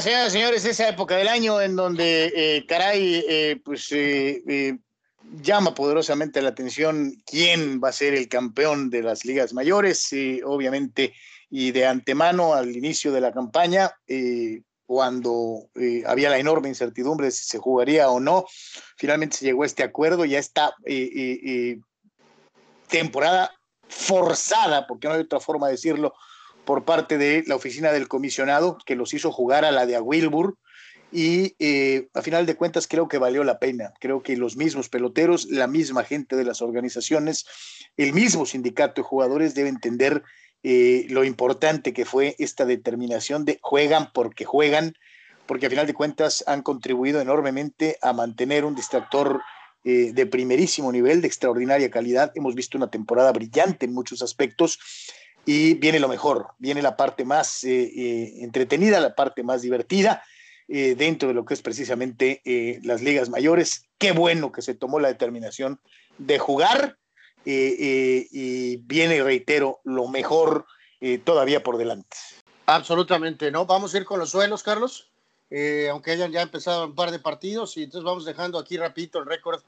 señoras y señores, esa época del año en donde, eh, caray, eh, pues eh, llama poderosamente la atención quién va a ser el campeón de las ligas mayores, obviamente, y de antemano al inicio de la campaña, cuando había la enorme incertidumbre de si se jugaría o no, finalmente se llegó a este acuerdo, ya está temporada forzada, porque no hay otra forma de decirlo, por parte de la oficina del comisionado, que los hizo jugar a la de Wilbur. Y eh, a final de cuentas creo que valió la pena. Creo que los mismos peloteros, la misma gente de las organizaciones, el mismo sindicato de jugadores debe entender eh, lo importante que fue esta determinación de juegan porque juegan, porque a final de cuentas han contribuido enormemente a mantener un distractor eh, de primerísimo nivel, de extraordinaria calidad. Hemos visto una temporada brillante en muchos aspectos y viene lo mejor, viene la parte más eh, eh, entretenida, la parte más divertida eh, dentro de lo que es precisamente las ligas mayores. Qué bueno que se tomó la determinación de jugar y viene, reitero, lo mejor todavía por delante. Absolutamente, ¿no? Vamos a ir con los suelos, Carlos, aunque hayan ya empezado un par de partidos y entonces vamos dejando aquí rapidito el récord,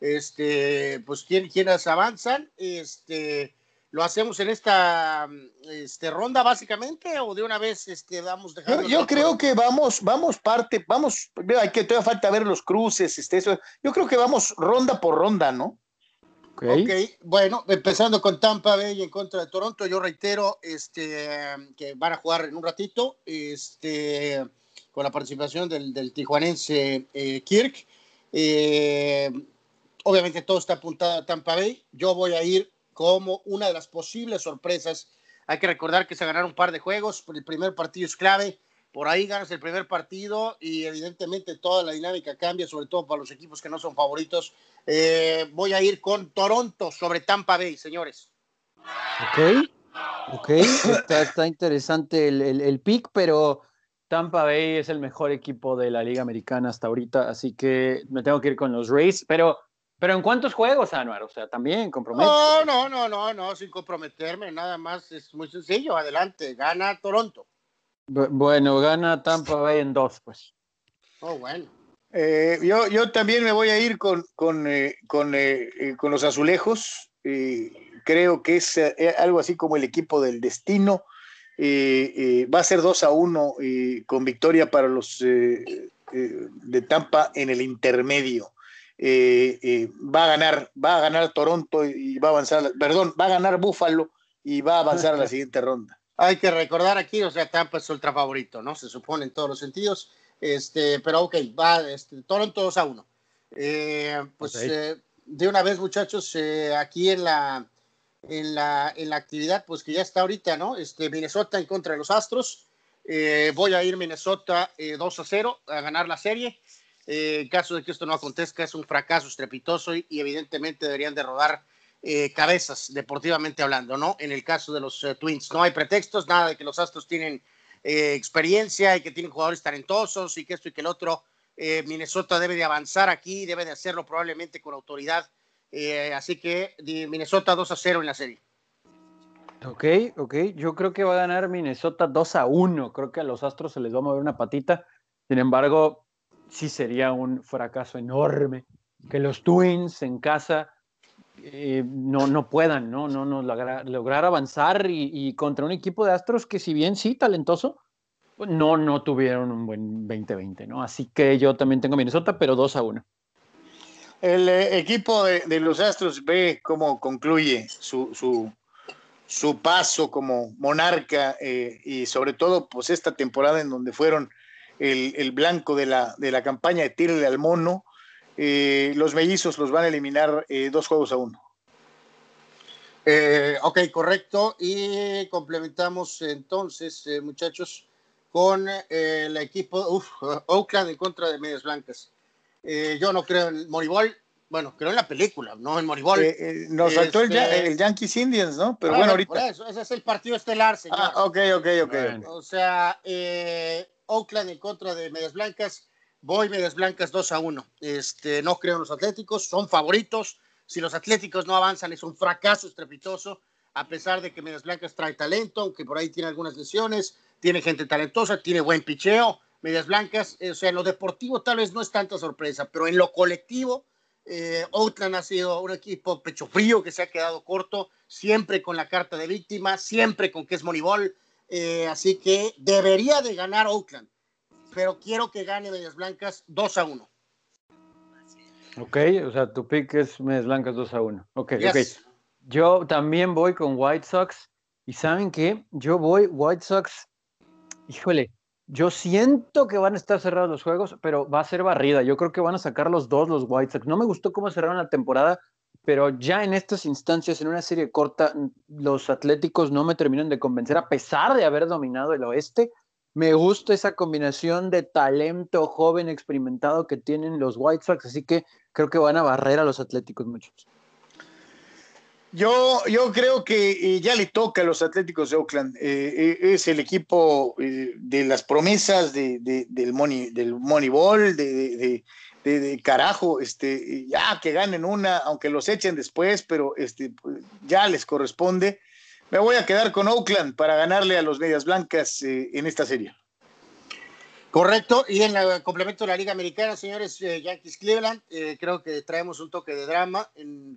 este, pues quién, quiénes avanzan, este ¿Lo hacemos en esta este, ronda básicamente o de una vez este, vamos dejando? Yo, creo que vamos, vamos parte, vamos, hay que todavía falta ver los cruces, este, eso. Yo creo que vamos ronda por ronda, ¿no? Okay. ok, bueno, empezando con Tampa Bay en contra de Toronto, yo reitero este, que van a jugar en un ratito este, con la participación del, del tijuanense eh, Kirk. Eh, obviamente todo está apuntado a Tampa Bay. Yo voy a ir como una de las posibles sorpresas. Hay que recordar que se ganaron un par de juegos, el primer partido es clave, por ahí ganas el primer partido y evidentemente toda la dinámica cambia, sobre todo para los equipos que no son favoritos. Eh, voy a ir con Toronto sobre Tampa Bay, señores. Ok, ok, está, interesante el, el, el pick, pero Tampa Bay es el mejor equipo de la Liga Americana hasta ahorita, así que me tengo que ir con los Rays, pero pero ¿en cuántos juegos, Anuar? O sea, también compromete. No, no, no, no, no, sin comprometerme, nada más es muy sencillo. Adelante, gana Toronto. bueno, gana Tampa Bay en dos, pues. Oh, bueno. Eh, yo, yo también me voy a ir con, con, eh, con, eh, con los azulejos. creo que es algo así como el equipo del destino. va a ser 2 a 1 con victoria para los de Tampa en el intermedio. Eh, eh, va a ganar, va a ganar Toronto y va a avanzar, perdón, va a ganar Buffalo y va a avanzar a la siguiente ronda. Hay que recordar aquí, o sea, Tampa es ultra favorito, ¿no? Se supone en todos los sentidos. Este, pero ok, va este, Toronto 2 a 1. Eh, pues de una vez, muchachos, aquí en la, en la, en la actividad, pues que ya está ahorita, ¿no? Este, Minnesota en contra de los Astros. voy a ir Minnesota 2 a 0 a ganar la serie. Eh, en caso de que esto no acontezca, es un fracaso estrepitoso y, evidentemente deberían de rodar eh, cabezas, deportivamente hablando, ¿no? En el caso de los eh, Twins, no hay pretextos, nada de que los Astros tienen experiencia y que tienen jugadores talentosos y que esto y que el otro. Minnesota debe de avanzar aquí, debe de hacerlo probablemente con autoridad. así que Minnesota 2 a 0 en la serie. Ok, ok. Yo creo que va a ganar Minnesota 2 a 1. Creo que a los Astros se les va a mover una patita. Sin embargo, sí sería un fracaso enorme que los Twins en casa eh, no, no puedan, ¿no? No, no lograr, avanzar y, contra un equipo de Astros que si bien sí, talentoso, pues no, no tuvieron un buen 2020, ¿no? Así que yo también tengo Minnesota, pero 2 a 1. El eh, equipo de, los Astros ve cómo concluye su, su, su paso como monarca eh, y sobre todo pues esta temporada en donde fueron el, blanco de la, de la campaña de tirle al mono. Eh, los mellizos los van a eliminar eh, dos juegos a uno. Eh, ok, correcto. Y complementamos entonces, muchachos, con el equipo Oakland en contra de Medias Blancas. yo no creo en Moribol. Bueno, creo en la película, no en Moribol. nos saltó el, este, el, Yankees Indians, ¿no? Pero bueno, ahorita. ese es el partido estelar, señor. Ah, ok, ok, ok. O sea, eh, Oakland en contra de Medias Blancas. Voy Medias Blancas 2 a 1. Este, no creo en los Atléticos, son favoritos. Si los Atléticos no avanzan, es un fracaso estrepitoso, a pesar de que Medias Blancas trae talento, aunque por ahí tiene algunas lesiones, tiene gente talentosa, tiene buen picheo. Medias Blancas. o sea, en lo deportivo tal vez no es tanta sorpresa, pero en lo colectivo, Oakland ha sido un equipo pecho frío que se ha quedado corto, siempre con la carta de víctima, siempre con que es Moneyball. Así que debería de ganar Oakland, pero quiero que gane Medias Blancas 2 a 1. Ok, o sea, tu pick es Medias Blancas 2 a 1. Ok, ok. Yo también voy con White Sox. ¿Y saben qué? Yo voy White Sox. Híjole, yo siento que van a estar cerrados los juegos, pero va a ser barrida. Yo creo que van a sacar los dos los White Sox. No me gustó cómo cerraron la temporada, pero ya en estas instancias, en una serie corta, los Atléticos no me terminan de convencer, a pesar de haber dominado el oeste. Me gusta esa combinación de talento joven experimentado que tienen los White Sox, así que creo que van a barrer a los Atléticos muchos. Yo, yo creo que eh, ya le toca a los Atléticos de Oakland. Eh, eh, es el equipo de las promesas de, del, money, del Moneyball, de, de, carajo, este, ya que ganen una, aunque los echen después, pero este, pues, ya les corresponde. Me voy a quedar con Oakland para ganarle a los Medias Blancas en esta serie. Correcto, y en el complemento de la Liga Americana, señores, eh, Yankees Cleveland, eh, creo que traemos un toque de drama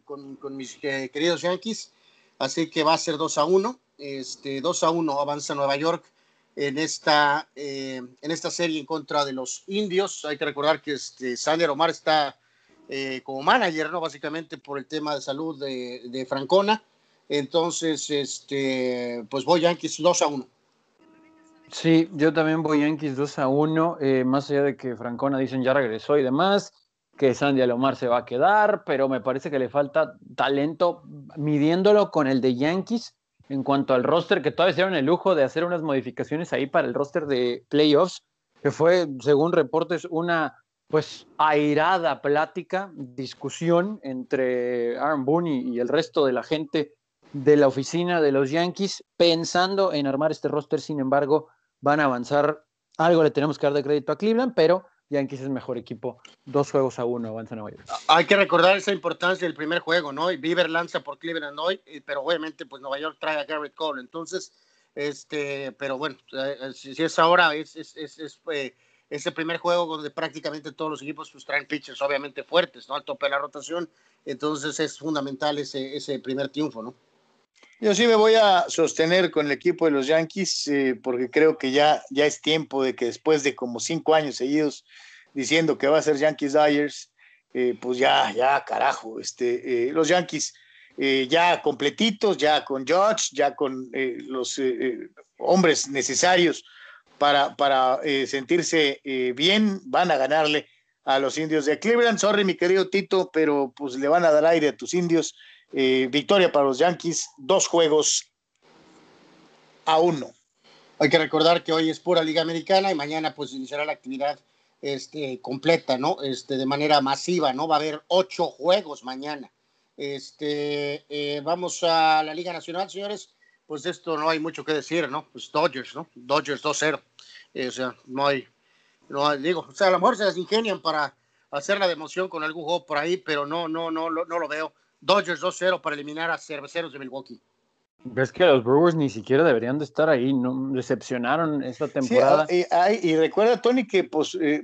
con, mis eh, queridos Yankees, así que va a ser 2 a 1, este, 2 a 1 avanza Nueva York en esta, en esta serie en contra de los indios. Hay que recordar que este, Sander Omar está como manager, ¿no? Básicamente por el tema de salud de, de Francona. Entonces, este, pues voy Yankees 2 a 1. Sí, yo también voy Yankees 2 a 1, eh, más allá de que Francona dicen ya regresó y demás, que Sandy Alomar se va a quedar, pero me parece que le falta talento midiéndolo con el de Yankees en cuanto al roster, que todavía hicieron el lujo de hacer unas modificaciones ahí para el roster de playoffs, que fue, según reportes, una pues airada plática, discusión entre Aaron Boone y el resto de la gente de la oficina de los Yankees, pensando en armar este roster, sin embargo, van a avanzar. Algo le tenemos que dar de crédito a Cleveland, pero Yankees es mejor equipo. Dos juegos a uno avanza Nueva York. Hay que recordar esa importancia del primer juego, ¿no? Y Bieber lanza por Cleveland hoy, pero obviamente pues Nueva York trae a Garrett Cole. Entonces, este, pero bueno, eh, eh, si, es ahora, es, es, es, eh, ese primer juego donde prácticamente todos los equipos pues, traen pitchers obviamente fuertes, ¿no? Al tope de la rotación. Entonces es fundamental ese, ese primer triunfo, ¿no? Yo sí me voy a sostener con el equipo de los Yankees eh, porque creo que ya, ya es tiempo de que después de como cinco años seguidos diciendo que va a ser Yankees Dyers, eh, pues ya, ya, carajo, este, eh, los Yankees ya completitos, ya con George, ya con los hombres necesarios para, para sentirse bien, van a ganarle a los indios de Cleveland. Sorry, mi querido Tito, pero pues le van a dar aire a tus indios eh, victoria para los Yankees, dos juegos a uno. Hay que recordar que hoy es pura Liga Americana y mañana pues iniciará la actividad este, completa, ¿no? Este, de manera masiva, ¿no? Va a haber ocho juegos mañana. Este, eh, vamos a la Liga Nacional, señores. Pues de esto no hay mucho que decir, ¿no? Pues Dodgers, ¿no? Dodgers 2-0. Eh, o sea, no hay, no digo, o sea, a lo mejor se las ingenian para hacer la democión con algún juego por ahí, pero no, no, no, no, no lo veo. Dodgers 2-0 para eliminar a Cerveceros de Milwaukee. Ves que los Brewers ni siquiera deberían de estar ahí, no decepcionaron esta temporada. Sí, ah, y, recuerda, Tony, que pues eh,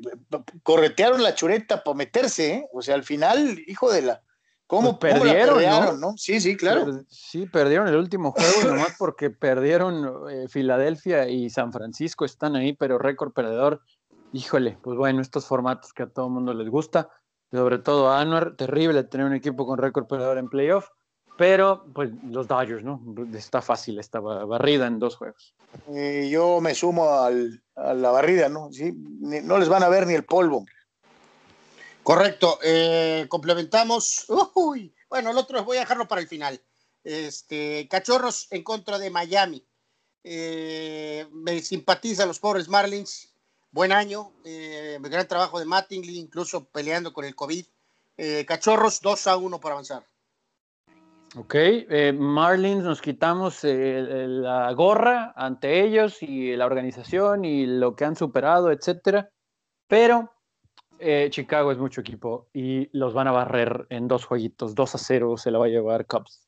corretearon la chureta para meterse, ¿eh? o sea, al final, hijo de la... ¿Cómo, pues perdieron, ¿no? Sí, sí, claro. Sí, perdieron el último juego, nomás porque perdieron eh, Filadelfia y San Francisco están ahí, pero récord perdedor. Híjole, pues bueno, estos formatos que a todo el mundo les gusta sobre todo a Anwar, terrible tener un equipo con récord perdedor en playoff, pero pues los Dodgers, ¿no? Está fácil esta barrida en dos juegos. Eh, yo me sumo a la barrida, ¿no? ¿Sí? no les van a ver ni el polvo. Correcto, eh, complementamos. Uy, bueno, el otro voy a dejarlo para el final. Este, Cachorros en contra de Miami. Eh, me simpatizan los pobres Marlins buen año, eh, gran trabajo de Mattingly, incluso peleando con el COVID. Eh, cachorros 2 a 1 para avanzar. Ok, eh, Marlins nos quitamos la gorra ante ellos y la organización y lo que han superado, etcétera. Pero Chicago es mucho equipo y los van a barrer en dos jueguitos, 2 a 0 se la va a llevar Cubs.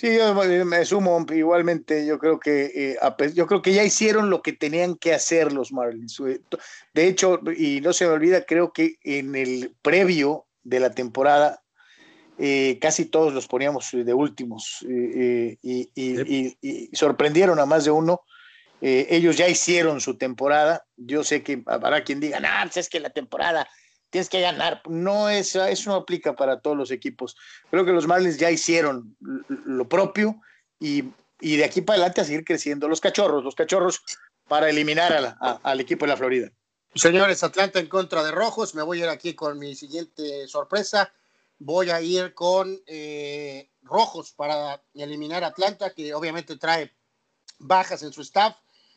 Sí, yo me sumo igualmente. Yo creo que eh, yo creo que ya hicieron lo que tenían que hacer los Marlins. De hecho, y no se me olvida, creo que en el previo de la temporada eh, casi todos los poníamos de últimos eh, y, sorprendieron a más de uno. ellos ya hicieron su temporada. Yo sé que habrá quien diga, no, pues es que la temporada tienes que ganar. No, es, eso no aplica para todos los equipos. Creo que los Marlins ya hicieron lo propio y, de aquí para adelante a seguir creciendo. Los cachorros, los cachorros para eliminar al equipo de la Florida. Señores, Atlanta en contra de Rojos. Me voy a ir aquí con mi siguiente sorpresa. Voy a ir con eh, Rojos para eliminar a Atlanta, que obviamente trae bajas en su staff.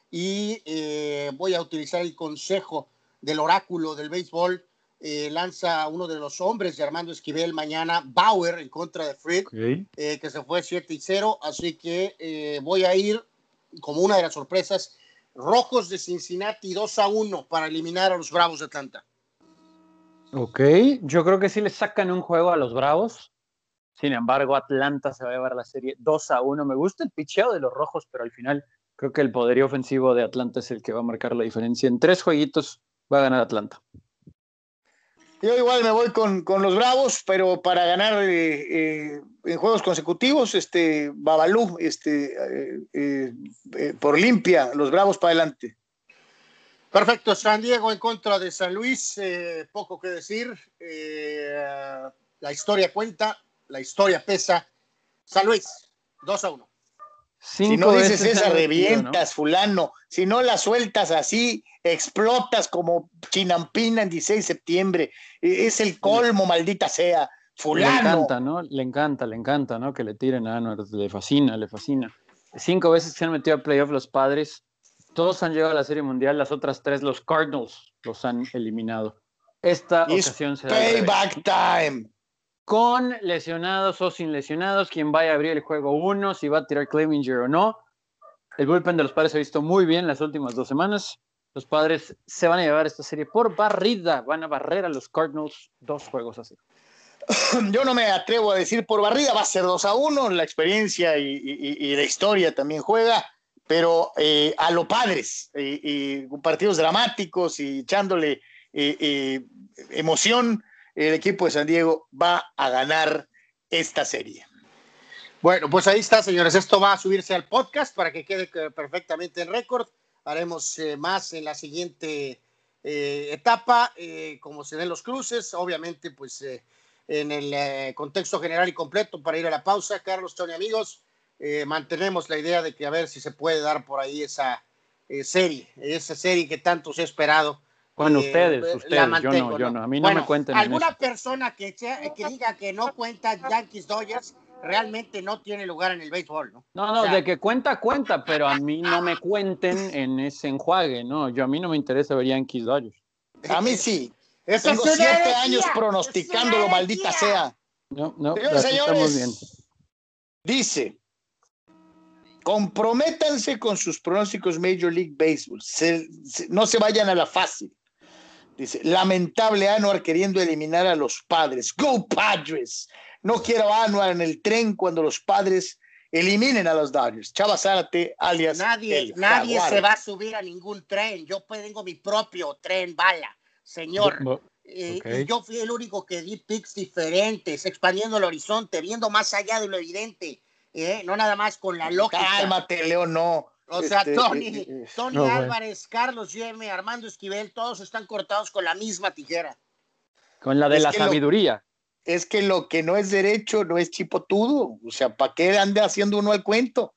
Y eh, voy a utilizar el consejo del oráculo del béisbol eh, lanza uno de los hombres de Armando Esquivel mañana, Bauer en contra de Frick, eh, que se fue 7 y 0. Así que eh, voy a ir como una de las sorpresas, Rojos de Cincinnati 2 a 1 para eliminar a los Bravos de Atlanta. Ok, yo creo que sí le sacan un juego a los Bravos. Sin embargo, Atlanta se va a llevar la serie 2 a 1. Me gusta el picheo de los Rojos, pero al final creo que el poderío ofensivo de Atlanta es el que va a marcar la diferencia. En tres jueguitos va a ganar Atlanta. Yo igual me voy con, los Bravos, pero para ganar eh, eh, en juegos consecutivos, este Babalú, este, eh, por limpia, los Bravos para adelante. Perfecto, San Diego en contra de San Luis, poco que decir. la historia cuenta, la historia pesa. San Luis, 2 a 1. Si no dices esa, revientas, fulano. Si no la sueltas así, explotas como chinampina en 16 de septiembre. E, es el colmo, maldita sea. Fulano. Le encanta, ¿no? Le encanta, le encanta, ¿no? Que le tiren a Anuar. Le fascina, le fascina. Cinco veces se han metido a playoff los padres. Todos han llegado a la Serie Mundial. Las otras tres, los Cardinals, los han eliminado. Esta ocasión será. Payback time. Con lesionados o sin lesionados, quien vaya a abrir el juego uno, si va a tirar Clevinger o no. El bullpen de los padres se ha visto muy bien las últimas dos semanas. Los padres se van a llevar esta serie por barrida. Van a barrer a los Cardinals dos juegos así. Yo no me atrevo a decir por barrida, va a ser 2 a 1. La experiencia y, la historia también juega, pero eh, a los padres, y, partidos dramáticos y echándole eh, eh, emoción, el equipo de San Diego va a ganar esta serie. Bueno, pues ahí está, señores. Esto va a subirse al podcast para que quede perfectamente en récord haremos eh, más en la siguiente eh, etapa, eh, como se ven los cruces, obviamente, pues en el contexto general y completo para ir a la pausa. Carlos, Tony, amigos, mantenemos la idea de que a ver si se puede dar por ahí esa serie, esa serie que tanto se ha esperado. Bueno, ustedes, ustedes, yo no, yo no, a mí no me cuenten. Alguna persona que, que diga que no cuenta Yankees Dodgers, realmente no tiene lugar en el béisbol, ¿no? No, no, de que cuenta, cuenta, pero a mí no me cuenten en ese enjuague, ¿no? Yo a mí no me interesa ver Yankees Dodgers. A mí sí. Tengo siete años pronosticándolo, maldita sea. No, no, señores, bien. Dice, comprométanse con sus pronósticos Major League Baseball. no se vayan a la fácil. Dice, lamentable Anuar queriendo eliminar a los padres. Go Padres. No quiero a en el tren cuando los padres eliminen a los Dodgers. Chava Zárate, alias. Nadie, nadie se va a subir a ningún tren. Yo tengo mi propio tren bala, señor. Eh, yo fui el único que di picks diferentes, expandiendo el horizonte, viendo más allá de lo evidente. ¿eh? no nada más con la lógica. Cálmate, León, no. O sea, este, Tony, eh, Tony Álvarez, Carlos Yeme, Armando Esquivel, todos están cortados con la misma tijera. Con la de la sabiduría es que lo que no es derecho no es chipotudo. O sea, ¿para qué ande haciendo uno el cuento?